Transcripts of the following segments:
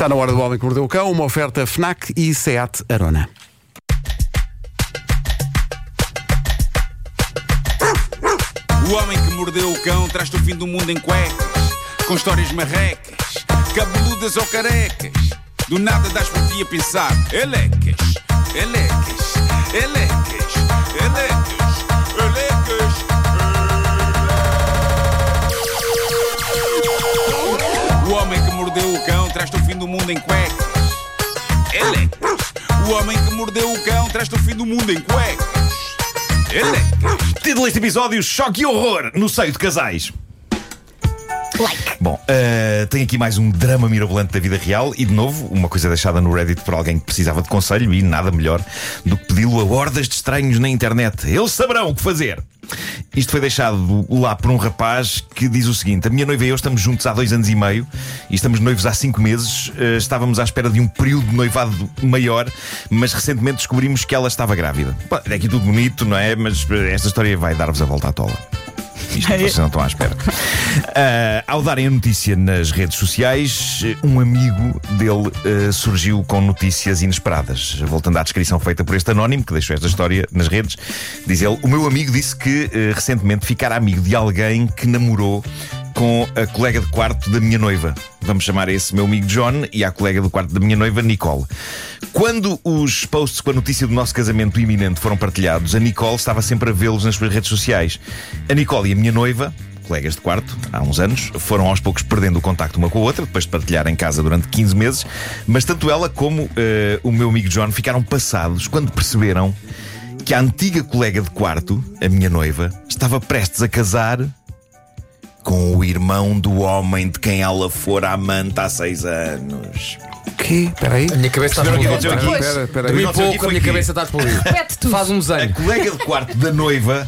Está na hora do Homem que Mordeu o Cão, uma oferta FNAC e SEAT Arona. O homem que mordeu o cão traz-te o fim do mundo em cuecas, com histórias marrecas, cabeludas ou carecas. Do nada das por ti a pensar, elecas, elecas, elecas, elecas, elecas. O traz-te o fim do mundo em cuecas. Elecas. O homem que mordeu o cão traz-te o fim do mundo em cuecas. Elecas. Título deste episódio: Choque e Horror no seio de casais. Like. Bom, uh, tem aqui mais um drama mirabolante da vida real e, de novo, uma coisa deixada no Reddit por alguém que precisava de conselho e nada melhor do que pedi-lo a hordas de estranhos na internet. Eles saberão o que fazer. Isto foi deixado lá por um rapaz que diz o seguinte: A minha noiva e eu estamos juntos há dois anos e meio e estamos noivos há cinco meses. Uh, estávamos à espera de um período de noivado maior, mas recentemente descobrimos que ela estava grávida. É aqui tudo bonito, não é? Mas eh, esta história vai dar-vos a volta à tola. Isto vocês não estão à espera. Ah, ao darem a notícia nas redes sociais, um amigo dele ah, surgiu com notícias inesperadas. Voltando à descrição feita por este anónimo, que deixou esta história nas redes, diz ele: O meu amigo disse que ah, recentemente ficara amigo de alguém que namorou com a colega de quarto da minha noiva. Vamos chamar esse meu amigo John e a colega do quarto da minha noiva, Nicole. Quando os posts com a notícia do nosso casamento iminente foram partilhados, a Nicole estava sempre a vê-los nas suas redes sociais. A Nicole e a minha noiva, colegas de quarto, há uns anos, foram aos poucos perdendo o contacto uma com a outra, depois de partilhar em casa durante 15 meses, mas tanto ela como eh, o meu amigo John ficaram passados quando perceberam que a antiga colega de quarto, a minha noiva, estava prestes a casar com o irmão do homem de quem ela fora amante há seis anos. Que? Espera aí. A minha cabeça está a aqui? Espera, espera aí. Dormi pouco, a minha que- cabeça está a explodir. Repete tudo. Faz um A desenho. colega de quarto da noiva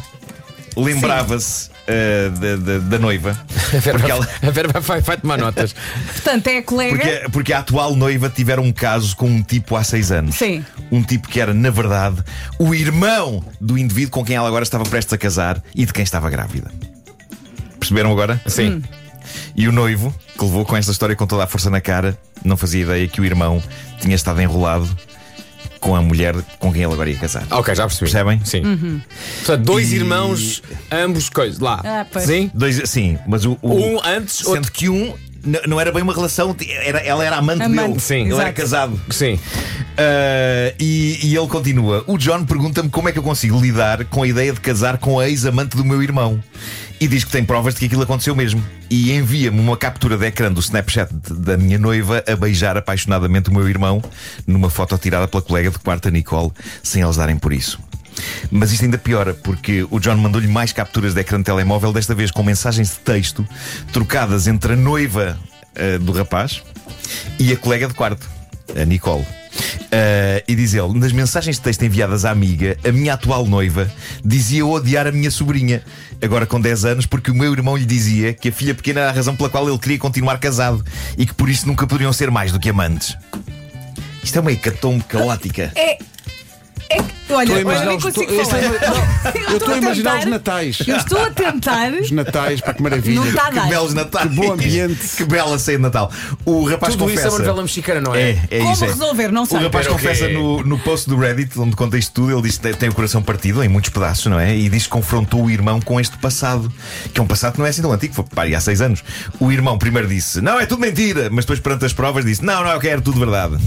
lembrava-se ah, da, da- da noiva. A Vera, Porque, ela- a Vera vai, vai tomar notas. Portanto, é a colega. porque, porque a atual noiva tiveram um caso com um tipo há seis anos. Sim. Um tipo que era, na verdade, o irmão do indivíduo com quem ela agora estava prestes a casar e de quem estava grávida. Perceberam agora? Sim. E o noivo, que levou com esta história com toda a força na cara, não fazia ideia que o irmão tinha estado enrolado com a mulher com quem ele agora ia casar. Ok, já percebi. Percebem? Sim. Portanto, dois E- irmãos, ambos coisas. Lá. Ah, pois. Sim? Dois, sim, mas o, o- Um antes, sendo outro. que um n- não era bem uma relação, era, ela era amante, Amante, dele. sim. Ele era exato. casado. Sim. Ah, e, e ele continua. O John pergunta-me como é que eu consigo lidar com a ideia de casar com a ex-amante do meu irmão. E diz que tem provas de que aquilo aconteceu mesmo. E envia-me uma captura de ecrã do Snapchat da minha noiva a beijar apaixonadamente o meu irmão numa foto tirada pela colega de quarta Nicole, sem eles darem por isso. Mas isto ainda piora, porque o John mandou-lhe mais capturas de ecrã de telemóvel, desta vez com mensagens de texto trocadas entre a noiva ah, do rapaz e a colega de quarto, a Nicole. Ah, e diz ele: nas mensagens de texto enviadas à amiga, a minha atual noiva dizia odiar a minha sobrinha, agora com 10 anos, porque o meu irmão lhe dizia que a filha pequena era a razão pela qual ele queria continuar casado e que por isso nunca poderiam ser mais do que amantes. Isto é uma hecatombe caótica. É. É olha, Estou a eu imaginar nem consigo eu falar. Eu estou a imaginar os tentar- natais. Eu estou a tentar. Os natais, para que maravilha. Não está a Que belos Natais! Que bom ambiente. Que bela ceia de Natal! O rapaz Tudo isso é confessa. uma novela mexicana, não é? É, é Como isso. é. resolver? Não sei. O rapaz Pero confessa no, no post do Reddit, onde conta isto tudo, ele diz que tem o coração partido em muitos pedaços, não é? E diz que confrontou o irmão com este passado, que é um passado que não é assim tão antigo, foi pá, há seis anos. O irmão primeiro disse: Não, é tudo mentira, mas depois, perante as provas, disse: Não, não, eu quero tudo verdade.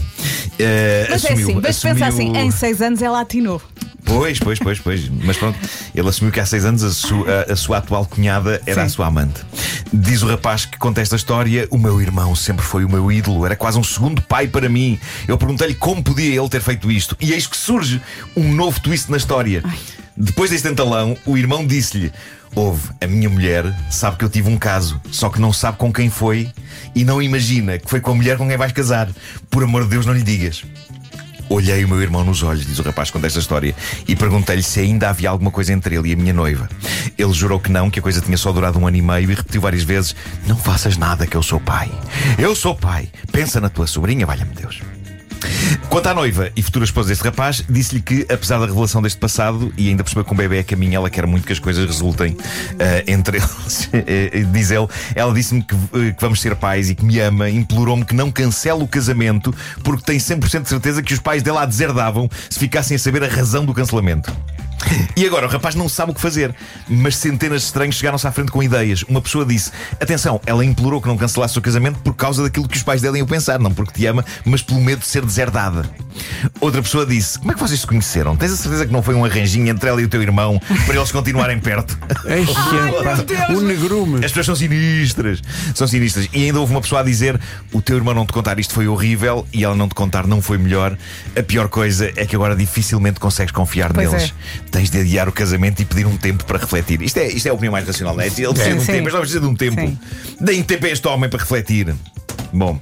Eh, Mas é assumiu- assim, mas pensa assim, assumiu- em seis anos ela atinou. Pois, pois, pois, pois. Mas pronto, ele assumiu que há seis anos a sua, a- a sua atual cunhada era Sim. a sua amante. Diz o rapaz que conta esta história: o meu irmão sempre foi o meu ídolo, era quase um segundo pai para mim. Eu perguntei-lhe como podia ele ter feito isto, e eis que surge um novo twist na história. Depois deste entalão, o irmão disse-lhe: Ouve, a minha mulher sabe que eu tive um caso, só que não sabe com quem foi e não imagina que foi com a mulher com quem vais casar. Por amor de Deus, não lhe digas. Olhei o meu irmão nos olhos, diz o rapaz conta esta história, e perguntei-lhe se ainda havia alguma coisa entre ele e a minha noiva. Ele jurou que não, que a coisa tinha só durado um ano e meio e repetiu várias vezes: Não faças nada, que eu sou pai. Eu sou pai. Pensa na tua sobrinha, valha-me Deus. Quanto à noiva e futura esposa deste rapaz, disse-lhe que, apesar da revelação deste passado e ainda perceber que um bebê é caminho, ela quer muito que as coisas resultem eh, entre eles. Eh, Diz ele, ela disse-me que, eh, que vamos ser pais e que me ama, implorou-me que não cancele o casamento porque tem 100% de certeza que os pais dela a deserdavam se ficassem a saber a razão do cancelamento. E agora o rapaz não sabe o que fazer, mas centenas de estranhos chegaram-se à frente com ideias. Uma pessoa disse: Atenção, ela implorou que não cancelasse o casamento por causa daquilo que os pais dela iam pensar, não porque te ama, mas pelo medo de ser deserdada. Outra pessoa disse: Como é que vocês se conheceram? Tens a certeza que não foi um arranjinho entre ela e o teu irmão para eles continuarem perto? O negrume. As pessoas são sinistras. São sinistras. E ainda houve uma pessoa a dizer: o teu irmão não te contar isto foi horrível e ela não te contar não foi melhor. A pior coisa é que agora dificilmente consegues confiar Pois neles. Tens de adiar o casamento e pedir um tempo para refletir. Isto é, isto é a opinião mais racional, não é? Ele precisa de um Sim. tempo, mas não precisa de um tempo. Sim. Deem tempo a este homem para refletir. Bom,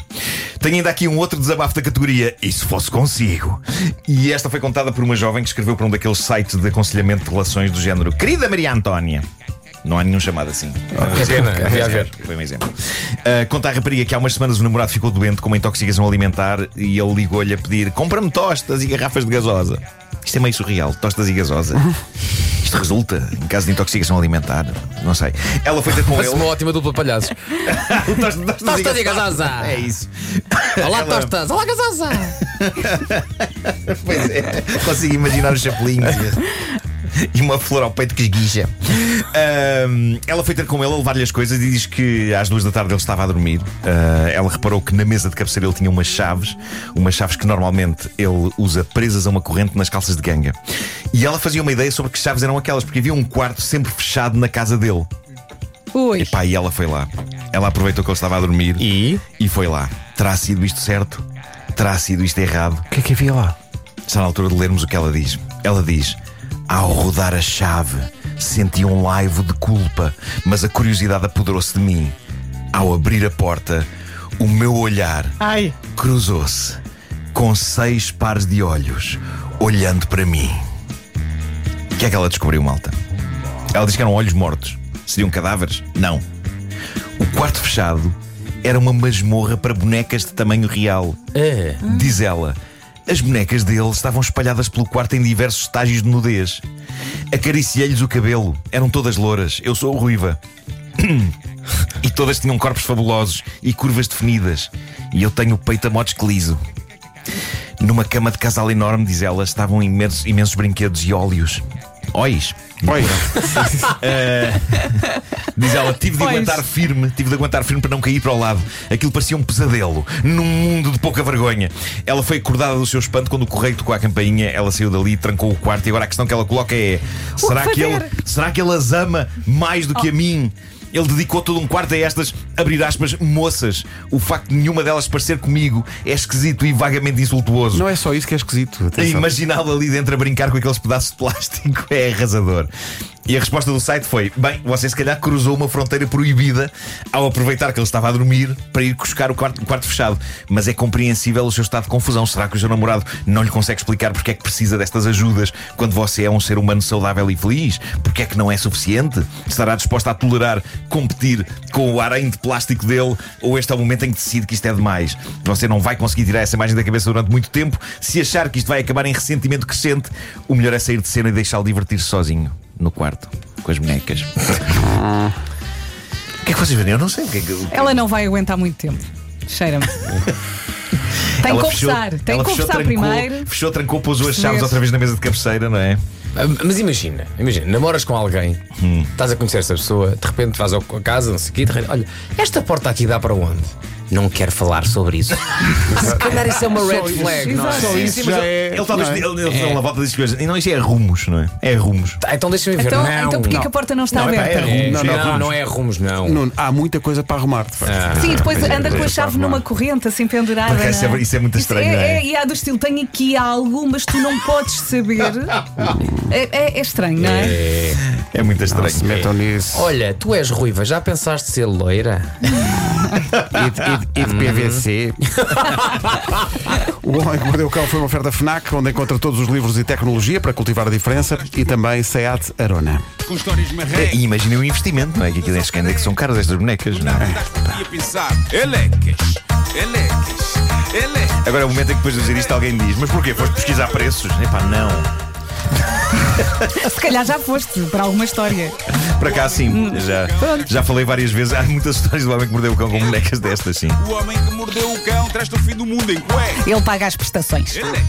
tenho ainda aqui um outro desabafo da categoria E se fosse consigo? E esta foi contada por uma jovem que escreveu para um daqueles sites de aconselhamento de relações do género Querida Maria Antónia não há nenhum chamado assim. Que pena, havia a ver. Foi um exemplo. Uh, conta a rapariga que há umas semanas o namorado ficou doente com uma intoxicação alimentar e ele ligou-lhe a pedir: compra-me tostas e garrafas de gasosa. Isto é meio surreal, tostas e gasosa. Isto resulta em caso de intoxicação alimentar? Não sei. Ela foi ter com Parece ele. uma ótima dupla palhaços. Tostas, tostas Tostas e gasosa. É isso. Olá, Ela- tostas. Olá, gasosa. Pois é, consigo imaginar os chapelinhos e, uma flor ao peito que esguicha. Ahm, ela foi ter com ele a levar-lhe as coisas e diz que às duas da tarde ele estava a dormir. Ah, ela reparou que na mesa de cabeceira ele tinha umas chaves, umas chaves que normalmente ele usa presas a uma corrente nas calças de ganga. E ela fazia uma ideia sobre que chaves eram aquelas, porque havia um quarto sempre fechado na casa dele. Ui. E pá, e ela foi lá. Ela aproveitou que ele estava a dormir E? e foi lá. Terá sido isto certo? Terá sido isto errado? O que é que havia lá? Está na altura de lermos o que ela diz. Ela diz: Ao rodar a chave, senti um laivo de culpa, mas a curiosidade apoderou-se de mim. Ao abrir a porta, o meu olhar Ai. cruzou-se com seis pares de olhos olhando para mim. O que é que ela descobriu, malta? Ela diz que eram olhos mortos. Seriam cadáveres? Não. O quarto fechado era uma masmorra para bonecas de tamanho real. É. Diz ela. As bonecas dele estavam espalhadas pelo quarto em diversos estágios de nudez. Acariciei-lhes o cabelo. Eram todas louras. Eu sou ruiva. E todas tinham corpos fabulosos e curvas definidas. E eu tenho o peito a que liso. Numa cama de casal enorme, diz ela, estavam imensos, imensos brinquedos e óleos. Óis. Oi. Diz ela, tive de Pois. aguentar firme, tive de aguentar firme para não cair para o lado. Aquilo parecia um pesadelo, num mundo de pouca vergonha. Ela foi acordada do seu espanto quando o correio tocou a campainha, ela saiu dali, trancou o quarto e agora a questão que ela coloca é: será que, ele, será que ele as ama mais do que a mim? Ele dedicou todo um quarto a estas, abrir aspas, moças. O facto de nenhuma delas parecer comigo é esquisito e vagamente insultuoso. Não é só isso que é esquisito. Imaginá-lo ali dentro a brincar com aqueles pedaços de plástico é arrasador. E a resposta do site foi: bem, você se calhar cruzou uma fronteira proibida ao aproveitar que ele estava a dormir para ir buscar o quarto, o quarto fechado. Mas é compreensível o seu estado de confusão. Será que o seu namorado não lhe consegue explicar porque é que precisa destas ajudas quando você é um ser humano saudável e feliz? Porque é que não é suficiente? Estará disposta a tolerar competir com o aranho de plástico dele? Ou este é o momento em que decide que isto é demais? Você não vai conseguir tirar essa imagem da cabeça durante muito tempo. Se achar que isto vai acabar em ressentimento crescente, o melhor é sair de cena e deixá-lo divertir-se sozinho no quarto com as bonecas. O que é que vocês verem? Eu não sei o que é que. Ela não vai aguentar muito tempo. Cheira-me. Tem Ela que fechou- conversar. Tem ela que fechou, conversar trancou, primeiro. Fechou, trancou, pôs as chaves outra vez na mesa de cabeceira, não é? Ah, Mas imagina, imagina, namoras com alguém, Hum. estás a conhecer essa pessoa, de repente vais ao- a casa, não sei o quê, de repente, olha, esta porta aqui dá para onde? Não quero falar sobre isso. Se calhar isso é uma red flag, não é? Só isso já é. Ele talvez não é? ele, ele, ele na volta diz coisas. E não, isto é rumos, não é? É rumos. Tá, então deixa-me ver. Então, não, então porquê que a porta não está Não, é aberta? é não, Não, não, não, não, é rumos, não. Há muita coisa para arrumar, de facto. Ah. Sim, depois Pois é, anda com a é, chave numa corrente, assim pendurada. Porque isso não é- isso é muito estranho, Isso não é? E há do estilo, tenho aqui algo, mas tu não podes saber. É, é- é estranho, não é? É. É muito Não estranho. se metam nisso. Olha, tu és ruiva, já pensaste ser loira? E e e de PVC. o Homem que Mordeu o Cão foi uma oferta FNAC, onde encontra todos os livros e tecnologia para cultivar a diferença e também SEAT Arona. Com histórias É. E imaginem o investimento, não é? Que aquilo é escândalo, que são caras estas bonecas, não é? Elecas, elecas, elecas. Agora é o momento em que depois de dizer isto alguém diz: Mas porquê? Foste pesquisar preços? Epá, não. Se calhar já foste para alguma história. Para cá sim, já, já falei várias vezes. Há muitas histórias do homem que mordeu o cão com bonecas destas, sim. O homem que mordeu o cão traz-te o fim do mundo em cuecas. Ele paga as prestações. Elecas.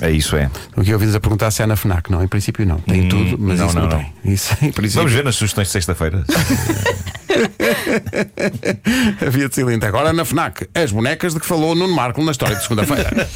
É isso, é. O que ouvimos a perguntar se é na FNAC. Não, em princípio não. Tem Hum, tudo, mas não, isso não, não, não. tem. Isso, em princípio. Vamos ver nas sugestões de sexta-feira. Havia de lindo. Agora na FNAC, as bonecas de que falou Nuno Marco na história de segunda-feira.